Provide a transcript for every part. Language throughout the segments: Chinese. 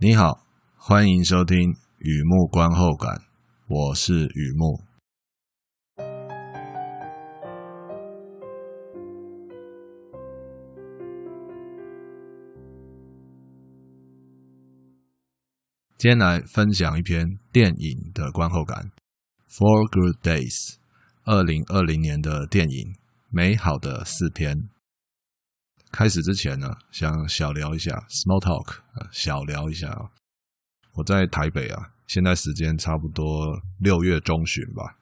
你好，欢迎收听《雨幕观后感》，我是雨幕。今天来分享一篇电影的观后感，《Four Good Days》，二零二零年的电影《美好的四天》。开始之前呢，想小聊一下 （small talk），啊小聊一下啊。我在台北啊，现在时间差不多六月中旬吧。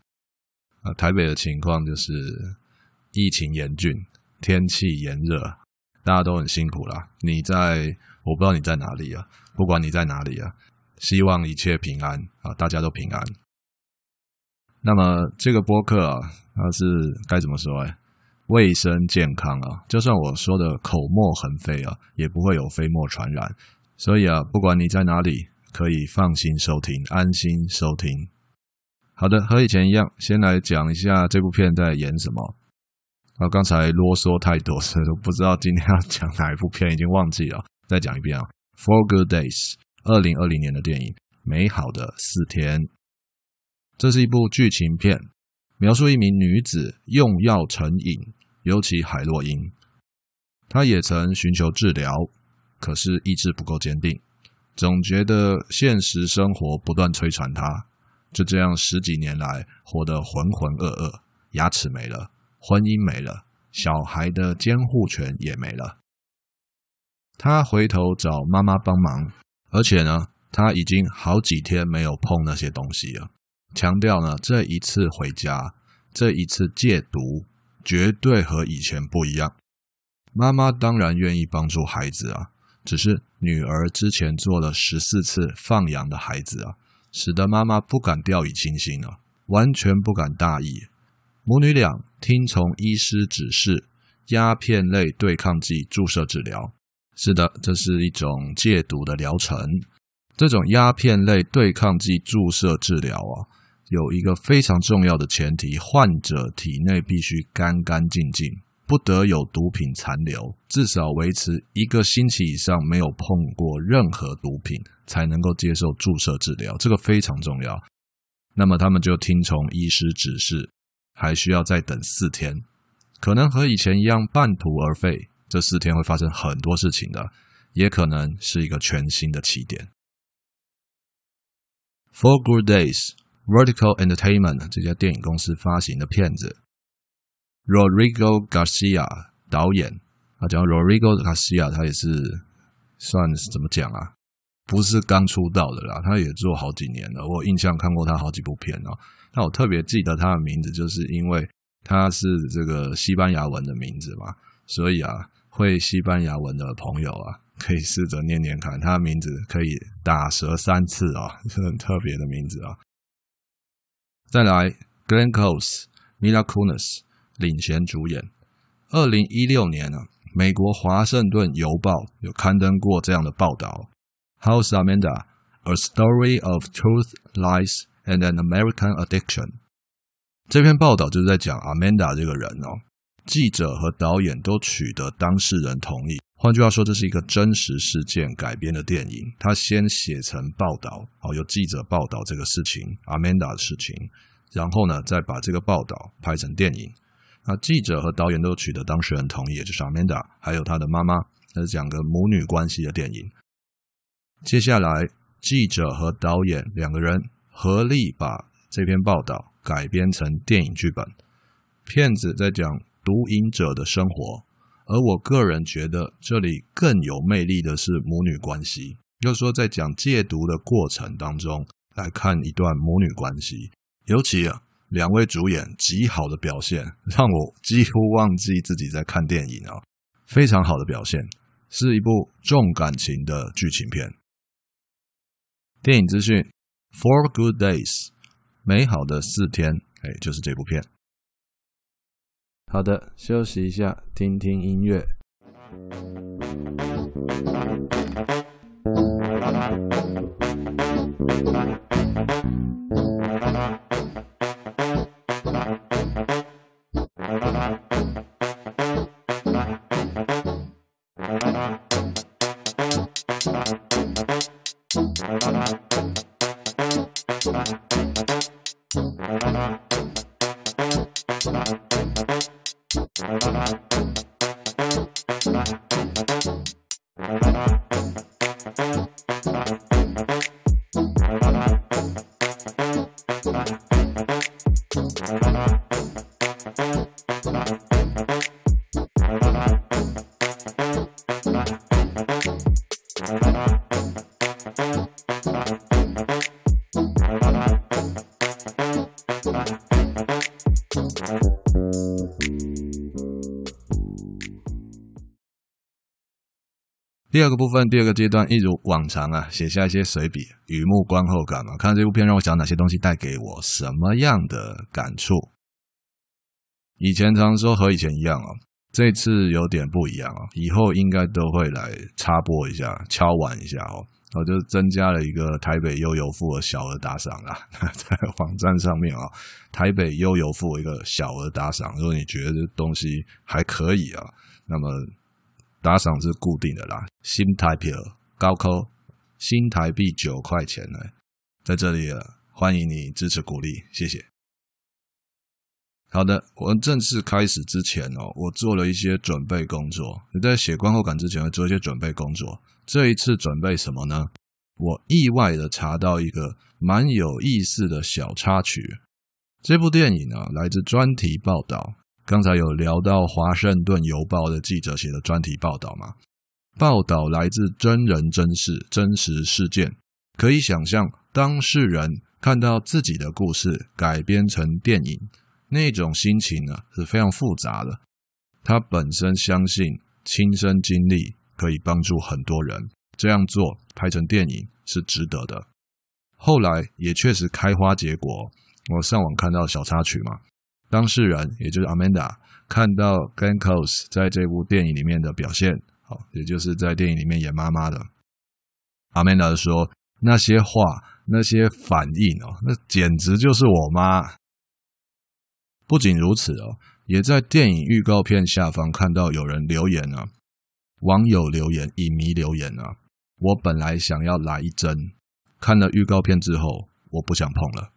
啊，台北的情况就是疫情严峻，天气炎热，大家都很辛苦啦。你在，我不知道你在哪里啊，不管你在哪里啊。希望一切平安啊！大家都平安。那么这个播客啊，它是该怎么说哎？卫生健康啊，就算我说的口沫横飞啊，也不会有飞沫传染。所以啊，不管你在哪里，可以放心收听，安心收听。好的，和以前一样，先来讲一下这部片在演什么。啊，刚才啰嗦太多，所以都不知道今天要讲哪一部片，已经忘记了。再讲一遍啊，《Four Good Days》。二零二零年的电影《美好的四天》，这是一部剧情片，描述一名女子用药成瘾，尤其海洛因。他也曾寻求治疗，可是意志不够坚定，总觉得现实生活不断摧残他。就这样十几年来，活得浑浑噩噩，牙齿没了，婚姻没了，小孩的监护权也没了。他回头找妈妈帮忙。而且呢，他已经好几天没有碰那些东西了。强调呢，这一次回家，这一次戒毒，绝对和以前不一样。妈妈当然愿意帮助孩子啊，只是女儿之前做了十四次放羊的孩子啊，使得妈妈不敢掉以轻心啊，完全不敢大意。母女俩听从医师指示，鸦片类对抗剂注射治疗。是的，这是一种戒毒的疗程。这种鸦片类对抗剂注射治疗啊，有一个非常重要的前提：患者体内必须干干净净，不得有毒品残留，至少维持一个星期以上没有碰过任何毒品，才能够接受注射治疗。这个非常重要。那么他们就听从医师指示，还需要再等四天，可能和以前一样半途而废。这四天会发生很多事情的，也可能是一个全新的起点。Four Good Days Vertical Entertainment 这家电影公司发行的片子，Rodrigo Garcia 导演。啊，讲 Rodrigo Garcia，他也是算是怎么讲啊？不是刚出道的啦，他也做好几年了。我印象看过他好几部片哦。那我特别记得他的名字，就是因为他是这个西班牙文的名字嘛，所以啊。会西班牙文的朋友啊，可以试着念念看，他的名字可以打折三次啊，是很特别的名字啊。再来，Glenn Close、Mila Kunis 领衔主演。二零一六年啊，美国华盛顿邮报有刊登过这样的报道：How's Amanda? A Story of Truth, Lies, and an American Addiction。这篇报道就是在讲 Amanda 这个人哦。记者和导演都取得当事人同意，换句话说，这是一个真实事件改编的电影。他先写成报道，哦，有记者报道这个事情，Amanda 的事情，然后呢，再把这个报道拍成电影。那记者和导演都取得当事人同意，就是 Amanda 还有他的妈妈，这是讲个母女关系的电影。接下来，记者和导演两个人合力把这篇报道改编成电影剧本，骗子在讲。毒瘾者的生活，而我个人觉得这里更有魅力的是母女关系，就是说在讲戒毒的过程当中来看一段母女关系，尤其啊两位主演极好的表现，让我几乎忘记自己在看电影啊，非常好的表现，是一部重感情的剧情片。电影资讯：Four Good Days，美好的四天，哎，就是这部片。好的，休息一下，听听音乐。第二个部分，第二个阶段，一如往常啊，写下一些随笔，雨幕观后感嘛。看这部片让我想哪些东西带给我什么样的感触？以前常说和以前一样哦，这次有点不一样哦，以后应该都会来插播一下，敲碗一下哦。我就增加了一个台北悠游付的小额打赏啦，在网站上面啊，台北悠游付一个小额打赏，如果你觉得这东西还可以啊，那么。打赏是固定的啦，新台币高科，新台币九块钱呢，在这里了，欢迎你支持鼓励，谢谢。好的，我们正式开始之前哦，我做了一些准备工作。你在写观后感之前，会做一些准备工作。这一次准备什么呢？我意外的查到一个蛮有意思的小插曲。这部电影呢，来自专题报道。刚才有聊到《华盛顿邮报》的记者写的专题报道嘛？报道来自真人真事、真实事件，可以想象当事人看到自己的故事改编成电影，那种心情呢是非常复杂的。他本身相信亲身经历可以帮助很多人，这样做拍成电影是值得的。后来也确实开花结果，我上网看到小插曲嘛。当事人也就是 Amanda 看到 Glenn Close 在这部电影里面的表现，好，也就是在电影里面演妈妈的 Amanda 说那些话、那些反应哦，那简直就是我妈。不仅如此哦，也在电影预告片下方看到有人留言啊，网友留言、影迷留言啊，我本来想要来一针，看了预告片之后，我不想碰了。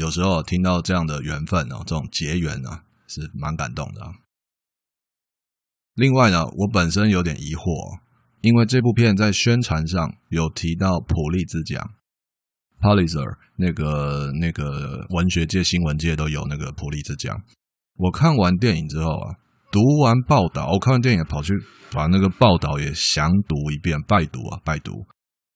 有时候听到这样的缘分哦，这种结缘啊，是蛮感动的。另外呢，我本身有点疑惑，因为这部片在宣传上有提到普利兹奖，Pulitzer 那个那个文学界、新闻界都有那个普利兹奖。我看完电影之后啊，读完报道，我看完电影跑去把那个报道也详读一遍，拜读啊，拜读，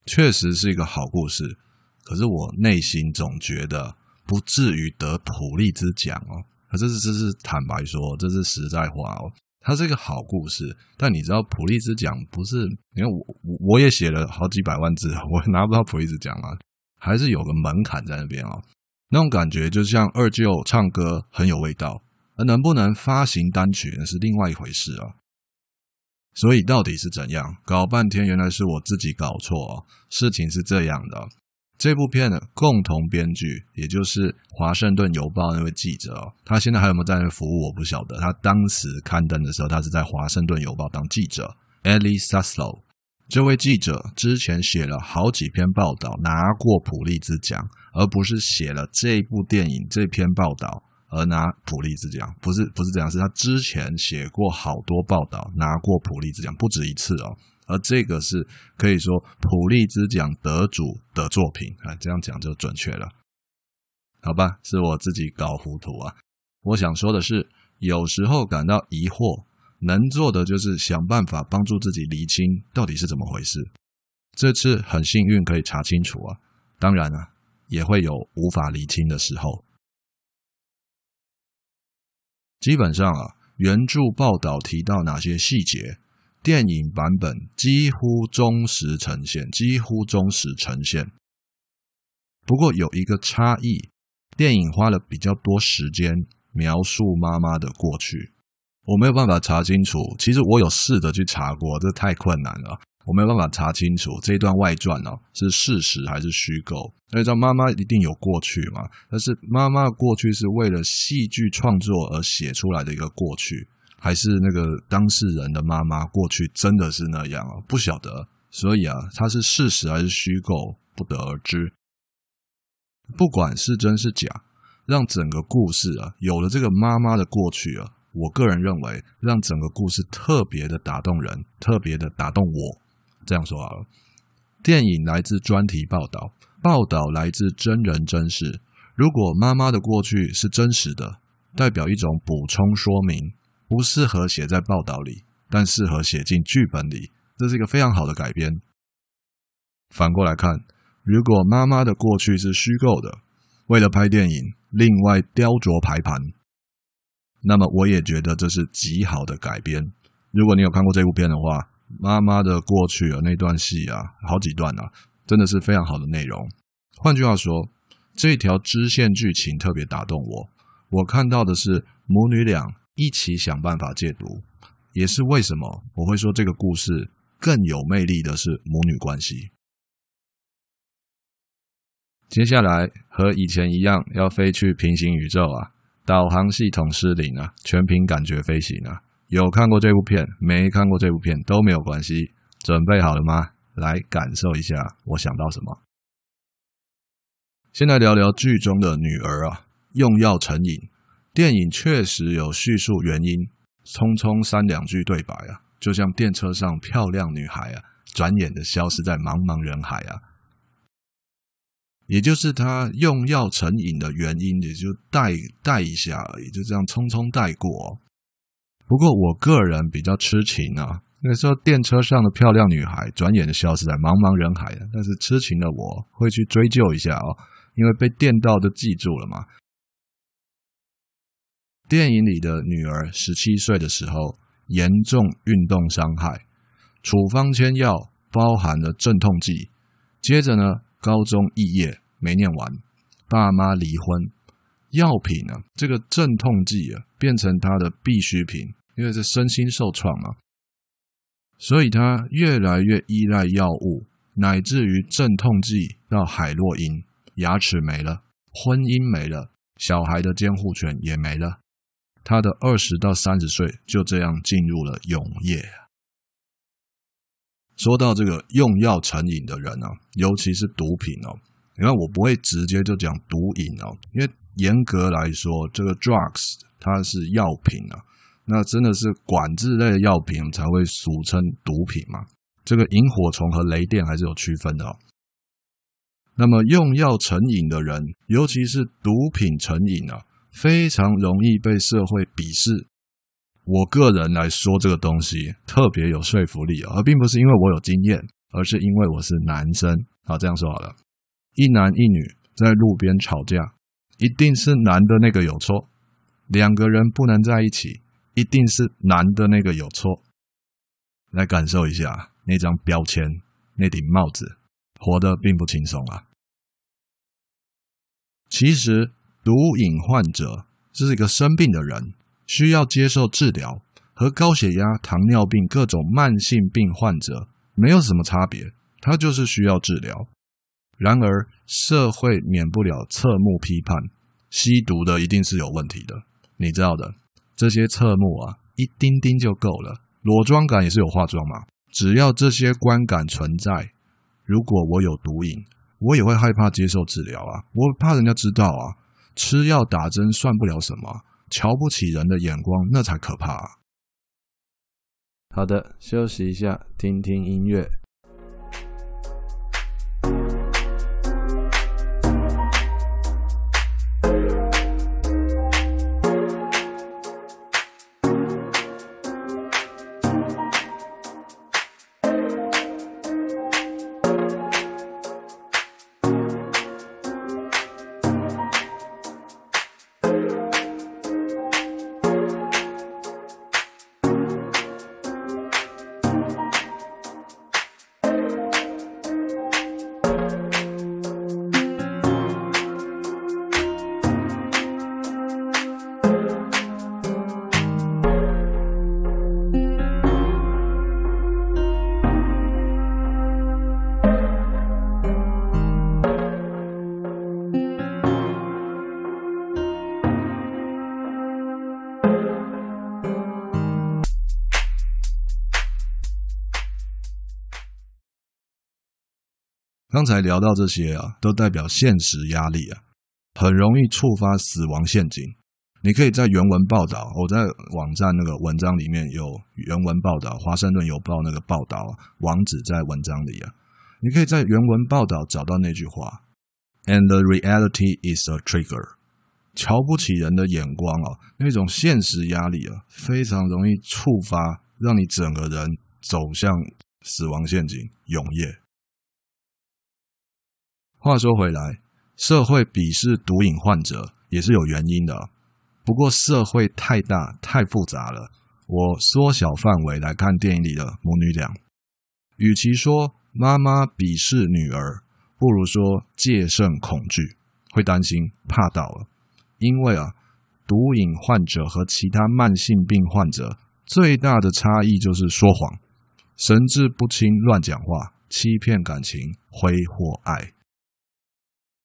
确实是一个好故事。可是我内心总觉得。不至于得普利兹奖哦，可是这是坦白说，这是实在话哦。它是一个好故事，但你知道普利兹奖不是？你看我我也写了好几百万字，我拿不到普利兹奖啊，还是有个门槛在那边哦。那种感觉就像二舅唱歌很有味道，而能不能发行单曲那是另外一回事啊。所以到底是怎样？搞半天原来是我自己搞错哦。事情是这样的。这部片的共同编剧，也就是《华盛顿邮报》那位记者哦，他现在还有没有在那服务？我不晓得。他当时刊登的时候，他是在《华盛顿邮报》当记者。Elie Zaslow 这位记者之前写了好几篇报道，拿过普利兹奖，而不是写了这部电影这篇报道而拿普利兹奖。不是，不是这样，是他之前写过好多报道，拿过普利兹奖，不止一次哦。而这个是可以说普利兹奖得主的作品啊，这样讲就准确了，好吧？是我自己搞糊涂啊。我想说的是，有时候感到疑惑，能做的就是想办法帮助自己厘清到底是怎么回事。这次很幸运可以查清楚啊，当然啊，也会有无法厘清的时候。基本上啊，原著报道提到哪些细节？电影版本几乎忠实呈现，几乎忠实呈现。不过有一个差异，电影花了比较多时间描述妈妈的过去，我没有办法查清楚。其实我有试着去查过，这太困难了，我没有办法查清楚这一段外传哦是事实还是虚构。那知道妈妈一定有过去嘛？但是妈妈的过去是为了戏剧创作而写出来的一个过去。还是那个当事人的妈妈过去真的是那样啊？不晓得，所以啊，它是事实还是虚构，不得而知。不管是真是假，让整个故事啊有了这个妈妈的过去啊，我个人认为让整个故事特别的打动人，特别的打动我。这样说好了，电影来自专题报道，报道来自真人真事。如果妈妈的过去是真实的，代表一种补充说明，不适合写在报道里，但适合写进剧本里，这是一个非常好的改编。反过来看，如果妈妈的过去是虚构的，为了拍电影另外雕琢排盘，那么我也觉得这是极好的改编。如果你有看过这部片的话，妈妈的过去啊，那段戏啊，好几段啊，真的是非常好的内容。换句话说。这条支线剧情特别打动我，我看到的是母女俩一起想办法戒毒，也是为什么我会说这个故事更有魅力的是母女关系。接下来和以前一样，要飞去平行宇宙啊，导航系统失灵啊，全凭感觉飞行啊。有看过这部片，没看过这部片都没有关系，准备好了吗？来感受一下我想到什么。先来聊聊剧中的女儿啊，用药成瘾。电影确实有叙述原因，匆匆三两句对白啊，就像电车上漂亮女孩啊，转眼的消失在茫茫人海啊。也就是他用药成瘾的原因，也就带带一下而已，就这样匆匆带过。不过我个人比较痴情啊，那时候电车上的漂亮女孩转眼的消失在茫茫人海啊，但是痴情的我会去追究一下哦。因为被电到就记住了嘛。电影里的女儿十七岁的时候严重运动伤害，处方签药包含了镇痛剂。接着呢，高中肄业没念完，爸妈离婚，药品呢，这个镇痛剂啊变成他的必需品，因为是身心受创嘛，所以他越来越依赖药物，乃至于镇痛剂到海洛因。牙齿没了，婚姻没了，小孩的监护权也没了。他的二十到三十岁就这样进入了永夜。说到这个用药成瘾的人啊，尤其是毒品哦，你看我不会直接就讲毒瘾哦，因为严格来说，这个 drugs 它是药品啊，那真的是管制类的药品才会俗称毒品嘛。这个萤火虫和雷电还是有区分的哦。那么用药成瘾的人，尤其是毒品成瘾啊，非常容易被社会鄙视。我个人来说，这个东西特别有说服力啊，而并不是因为我有经验，而是因为我是男生。好，这样说好了，一男一女在路边吵架，一定是男的那个有错；两个人不能在一起，一定是男的那个有错。来感受一下那张标签，那顶帽子。活得并不轻松啊！其实，毒瘾患者这是一个生病的人，需要接受治疗，和高血压、糖尿病各种慢性病患者没有什么差别，他就是需要治疗。然而，社会免不了侧目批判，吸毒的一定是有问题的。你知道的，这些侧目啊，一丁丁就够了。裸妆感也是有化妆嘛，只要这些观感存在。如果我有毒瘾，我也会害怕接受治疗啊！我怕人家知道啊，吃药打针算不了什么，瞧不起人的眼光那才可怕啊。好的，休息一下，听听音乐。刚才聊到这些啊，都代表现实压力啊，很容易触发死亡陷阱。你可以在原文报道，我在网站那个文章里面有原文报道，《华盛顿邮报》那个报道网址在文章里啊，你可以在原文报道找到那句话：“And the reality is a trigger。”瞧不起人的眼光啊，那种现实压力啊，非常容易触发，让你整个人走向死亡陷阱，永夜。话说回来，社会鄙视毒瘾患者也是有原因的。不过社会太大太复杂了，我缩小范围来看电影里的母女俩。与其说妈妈鄙视女儿，不如说戒慎恐惧，会担心怕到了。因为啊，毒瘾患者和其他慢性病患者最大的差异就是说谎、神志不清、乱讲话、欺骗感情、挥霍爱。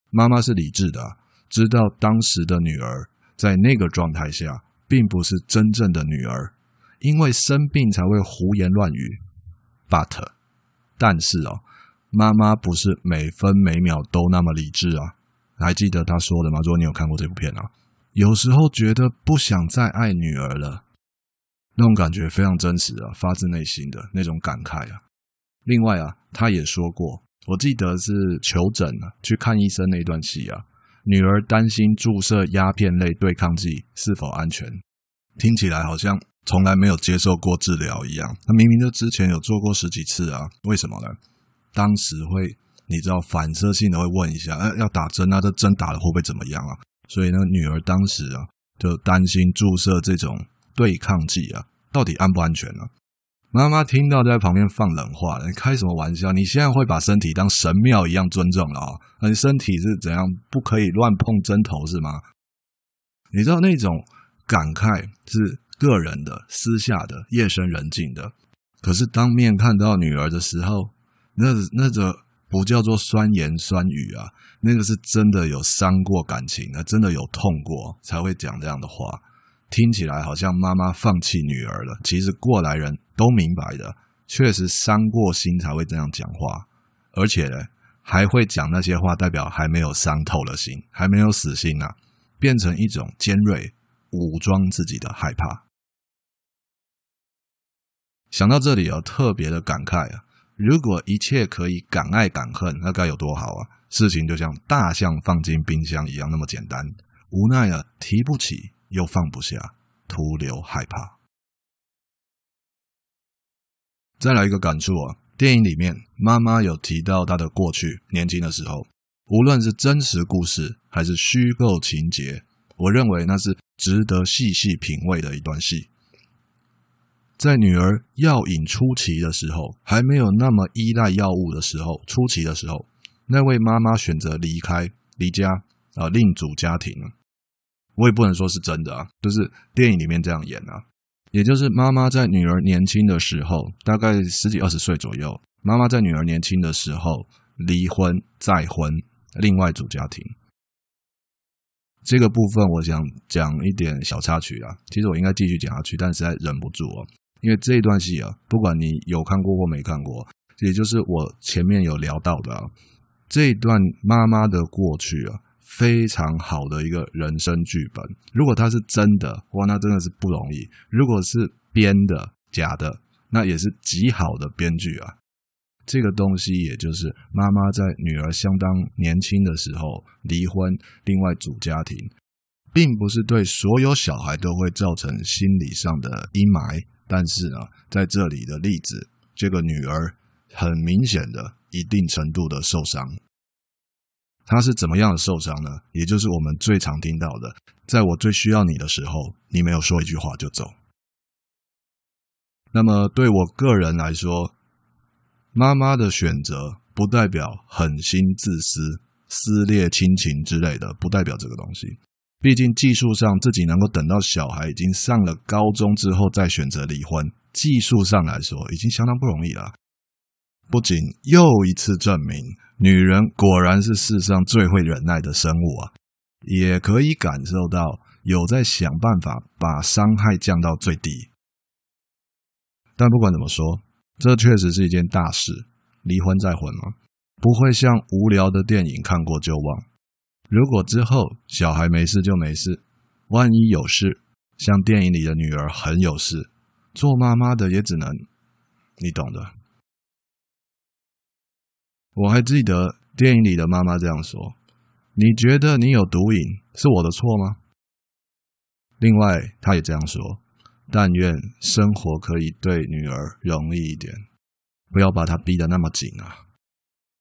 妈妈是理智的，知道当时的女儿在那个状态下并不是真正的女儿，因为生病才会胡言乱语。But，但是哦，妈妈不是每分每秒都那么理智啊。还记得她说的吗？如果你有看过这部片啊，有时候觉得不想再爱女儿了，那种感觉非常真实啊，发自内心的那种感慨啊。另外啊，她也说过。我记得是求诊啊，去看医生那一段戏啊，女儿担心注射鸦片类对抗剂是否安全，听起来好像从来没有接受过治疗一样。她明明就之前有做过十几次啊，为什么呢？当时会你知道反射性的会问一下，哎，要打针啊，这针打了会不会怎么样啊？所以呢，女儿当时啊就担心注射这种对抗剂啊，到底安不安全呢？妈妈听到在旁边放冷话，你开什么玩笑？你现在会把身体当神庙一样尊重了啊？你身体是怎样不可以乱碰针头是吗？你知道那种感慨是个人的、私下的、夜深人静的，可是当面看到女儿的时候，那那个不叫做酸言酸语啊，那个是真的有伤过感情，那真的有痛过才会讲这样的话。听起来好像妈妈放弃女儿了，其实过来人都明白的，确实伤过心才会这样讲话，而且呢，还会讲那些话，代表还没有伤透了心，还没有死心啊，变成一种尖锐武装自己的害怕。想到这里啊，特别的感慨啊，如果一切可以敢爱敢恨，那该有多好啊！事情就像大象放进冰箱一样那么简单，无奈啊，提不起。又放不下，徒留害怕。再来一个感触啊，电影里面妈妈有提到她的过去，年轻的时候，无论是真实故事还是虚构情节，我认为那是值得细细品味的一段戏。在女儿药瘾初期的时候，还没有那么依赖药物的时候，初期的时候，那位妈妈选择离开离家啊，另组家庭。我也不能说是真的啊，就是电影里面这样演啊，也就是妈妈在女儿年轻的时候，大概十几二十岁左右，妈妈在女儿年轻的时候离婚再婚，另外组家庭。这个部分我想讲一点小插曲啊，其实我应该继续讲下去，但实在忍不住哦，因为这一段戏啊，不管你有看过或没看过，也就是我前面有聊到的啊，这一段妈妈的过去啊。非常好的一个人生剧本。如果它是真的，哇，那真的是不容易；如果是编的、假的，那也是极好的编剧啊。这个东西，也就是妈妈在女儿相当年轻的时候离婚，另外组家庭，并不是对所有小孩都会造成心理上的阴霾。但是呢，在这里的例子，这个女儿很明显的一定程度的受伤。他是怎么样的受伤呢？也就是我们最常听到的，在我最需要你的时候，你没有说一句话就走。那么对我个人来说，妈妈的选择不代表狠心自私、撕裂亲情之类的，不代表这个东西。毕竟技术上自己能够等到小孩已经上了高中之后再选择离婚，技术上来说已经相当不容易了。不仅又一次证明。女人果然是世上最会忍耐的生物啊，也可以感受到有在想办法把伤害降到最低。但不管怎么说，这确实是一件大事，离婚再婚嘛。不会像无聊的电影看过就忘。如果之后小孩没事就没事，万一有事，像电影里的女儿很有事，做妈妈的也只能，你懂的。我还记得电影里的妈妈这样说：“你觉得你有毒瘾是我的错吗？”另外，她也这样说：“但愿生活可以对女儿容易一点，不要把她逼得那么紧啊。”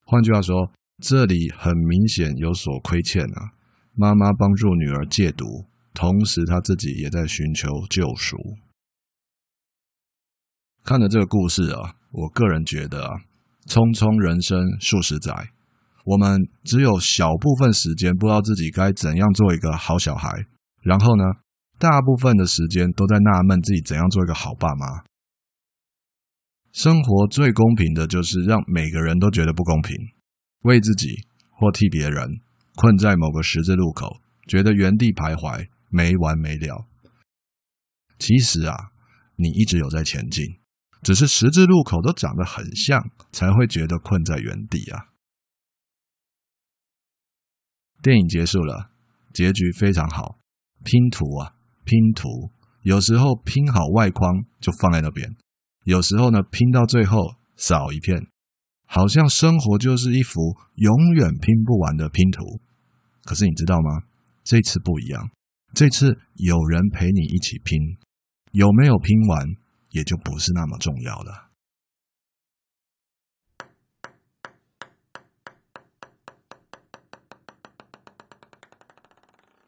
换句话说，这里很明显有所亏欠啊。妈妈帮助女儿戒毒，同时她自己也在寻求救赎。看了这个故事啊，我个人觉得啊。匆匆人生数十载，我们只有小部分时间不知道自己该怎样做一个好小孩，然后呢，大部分的时间都在纳闷自己怎样做一个好爸妈。生活最公平的就是让每个人都觉得不公平，为自己或替别人困在某个十字路口，觉得原地徘徊没完没了。其实啊，你一直有在前进。只是十字路口都长得很像，才会觉得困在原地啊。电影结束了，结局非常好。拼图啊，拼图，有时候拼好外框就放在那边，有时候呢，拼到最后少一片，好像生活就是一幅永远拼不完的拼图。可是你知道吗？这次不一样，这次有人陪你一起拼，有没有拼完？也就不是那么重要了。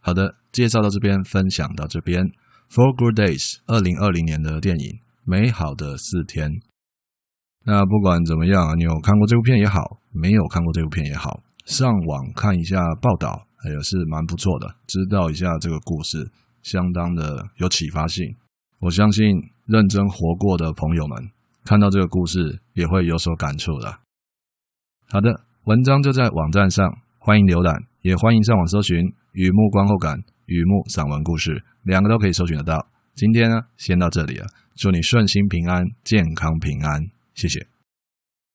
好的，介绍到这边，分享到这边。Four Good Days，二零二零年的电影《美好的四天》。那不管怎么样，你有看过这部片也好，没有看过这部片也好，上网看一下报道，也是蛮不错的，知道一下这个故事，相当的有启发性。我相信认真活过的朋友们看到这个故事也会有所感触的。好的，文章就在网站上，欢迎浏览，也欢迎上网搜寻《雨幕观后感》《雨幕散文故事》，两个都可以搜寻得到。今天呢，先到这里了，祝你顺心平安，健康平安，谢谢。